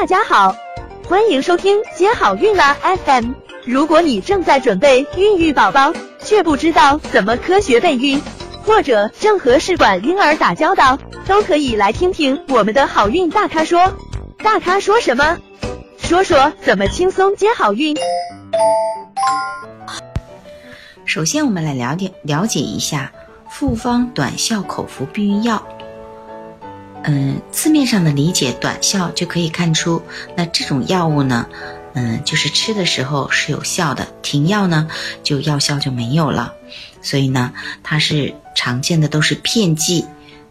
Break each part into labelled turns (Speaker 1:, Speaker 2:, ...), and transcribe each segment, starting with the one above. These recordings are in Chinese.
Speaker 1: 大家好，欢迎收听接好运啦 FM。如果你正在准备孕育宝宝，却不知道怎么科学备孕，或者正和试管婴儿打交道，都可以来听听我们的好运大咖说。大咖说什么？说说怎么轻松接好运。
Speaker 2: 首先，我们来了解了解一下复方短效口服避孕药。嗯，字面上的理解，短效就可以看出，那这种药物呢，嗯，就是吃的时候是有效的，停药呢就药效就没有了。所以呢，它是常见的都是片剂，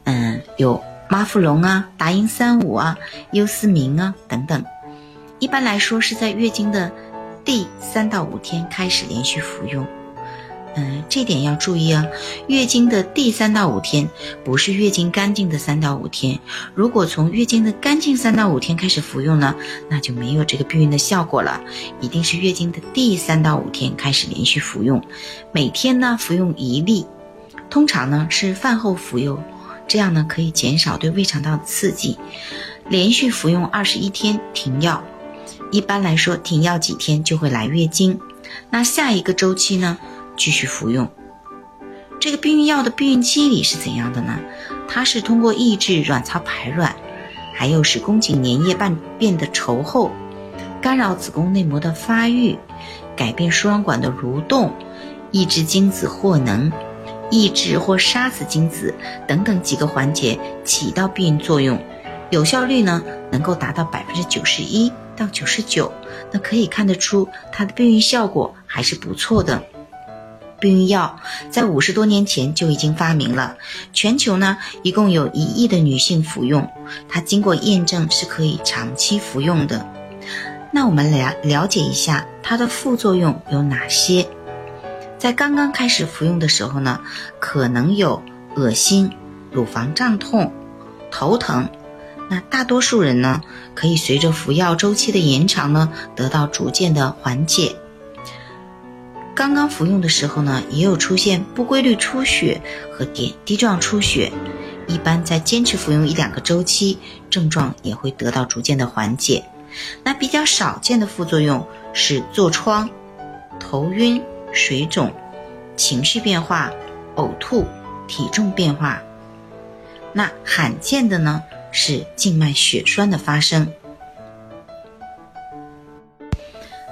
Speaker 2: 嗯，有妈富隆啊、达英三五啊、优思明啊等等。一般来说是在月经的第三到五天开始连续服用。嗯，这点要注意啊。月经的第三到五天，不是月经干净的三到五天。如果从月经的干净三到五天开始服用呢，那就没有这个避孕的效果了。一定是月经的第三到五天开始连续服用，每天呢服用一粒，通常呢是饭后服用，这样呢可以减少对胃肠道的刺激。连续服用二十一天停药，一般来说停药几天就会来月经。那下一个周期呢？继续服用这个避孕药的避孕机理是怎样的呢？它是通过抑制卵巢排卵，还有使宫颈粘液变变得稠厚，干扰子宫内膜的发育，改变输卵管的蠕动，抑制精子获能，抑制或杀死精子等等几个环节起到避孕作用，有效率呢能够达到百分之九十一到九十九，那可以看得出它的避孕效果还是不错的。避孕药在五十多年前就已经发明了，全球呢一共有一亿的女性服用，它经过验证是可以长期服用的。那我们来了解一下它的副作用有哪些？在刚刚开始服用的时候呢，可能有恶心、乳房胀痛、头疼。那大多数人呢，可以随着服药周期的延长呢，得到逐渐的缓解。刚刚服用的时候呢，也有出现不规律出血和点滴状出血，一般在坚持服用一两个周期，症状也会得到逐渐的缓解。那比较少见的副作用是痤疮、头晕、水肿、情绪变化、呕吐、体重变化。那罕见的呢是静脉血栓的发生。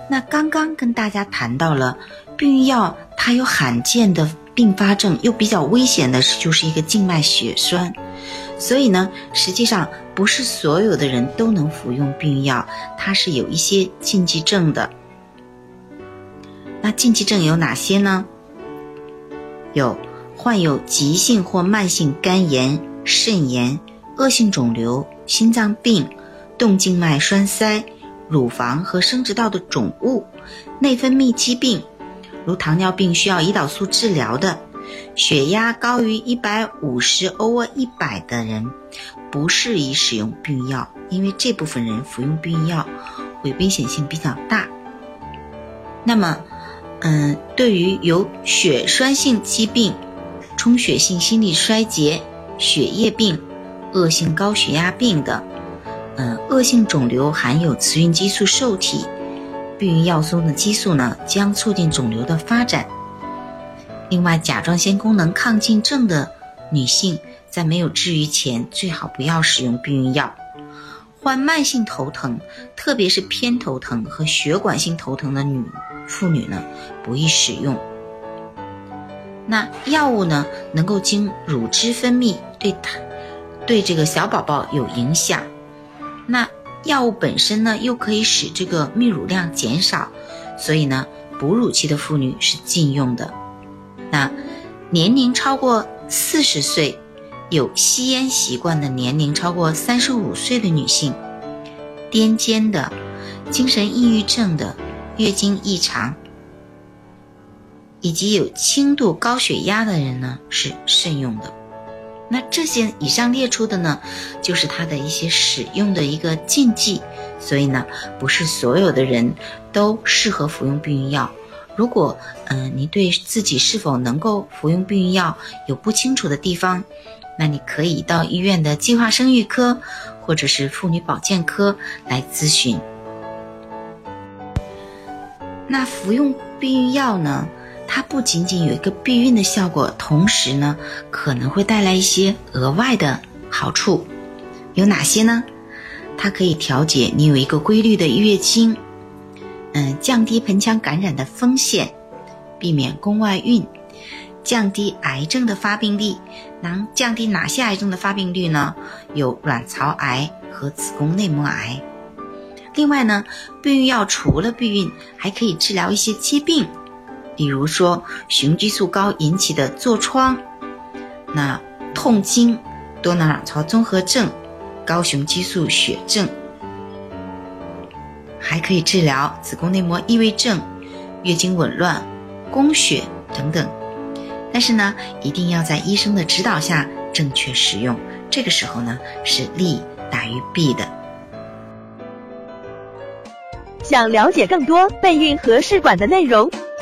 Speaker 2: 那刚刚跟大家谈到了。避孕药它有罕见的并发症，又比较危险的是就是一个静脉血栓，所以呢，实际上不是所有的人都能服用避孕药，它是有一些禁忌症的。那禁忌症有哪些呢？有患有急性或慢性肝炎、肾炎、恶性肿瘤、心脏病、动静脉栓塞、乳房和生殖道的肿物、内分泌疾病。如糖尿病需要胰岛素治疗的，血压高于一百五十 over 一百的人，不适宜使用避孕药，因为这部分人服用避孕药会危险性比较大。那么，嗯，对于有血栓性疾病、充血性心力衰竭、血液病、恶性高血压病的，嗯，恶性肿瘤含有雌孕激素受体。避孕药中的激素呢，将促进肿瘤的发展。另外，甲状腺功能亢进症的女性在没有治愈前，最好不要使用避孕药。患慢性头疼，特别是偏头疼和血管性头疼的女妇女呢，不宜使用。那药物呢，能够经乳汁分泌，对它对这个小宝宝有影响。那。药物本身呢，又可以使这个泌乳量减少，所以呢，哺乳期的妇女是禁用的。那年龄超过四十岁、有吸烟习惯的年龄超过三十五岁的女性、癫痫的、精神抑郁症的、月经异常以及有轻度高血压的人呢，是慎用的。那这些以上列出的呢，就是它的一些使用的一个禁忌，所以呢，不是所有的人都适合服用避孕药。如果嗯，你对自己是否能够服用避孕药有不清楚的地方，那你可以到医院的计划生育科或者是妇女保健科来咨询。那服用避孕药呢？它不仅仅有一个避孕的效果，同时呢，可能会带来一些额外的好处。有哪些呢？它可以调节你有一个规律的月经，嗯，降低盆腔感染的风险，避免宫外孕，降低癌症的发病率。能降低哪些癌症的发病率呢？有卵巢癌和子宫内膜癌。另外呢，避孕药除了避孕，还可以治疗一些疾病，比如说雄激素高引起的痤疮、那痛经、多囊卵巢综合症、高雄激素血症，还可以治疗子宫内膜异位症、月经紊乱、宫血等等。但是呢，一定要在医生的指导下正确使用，这个时候呢是利大于弊的。
Speaker 1: 想了解更多备孕和试管的内容，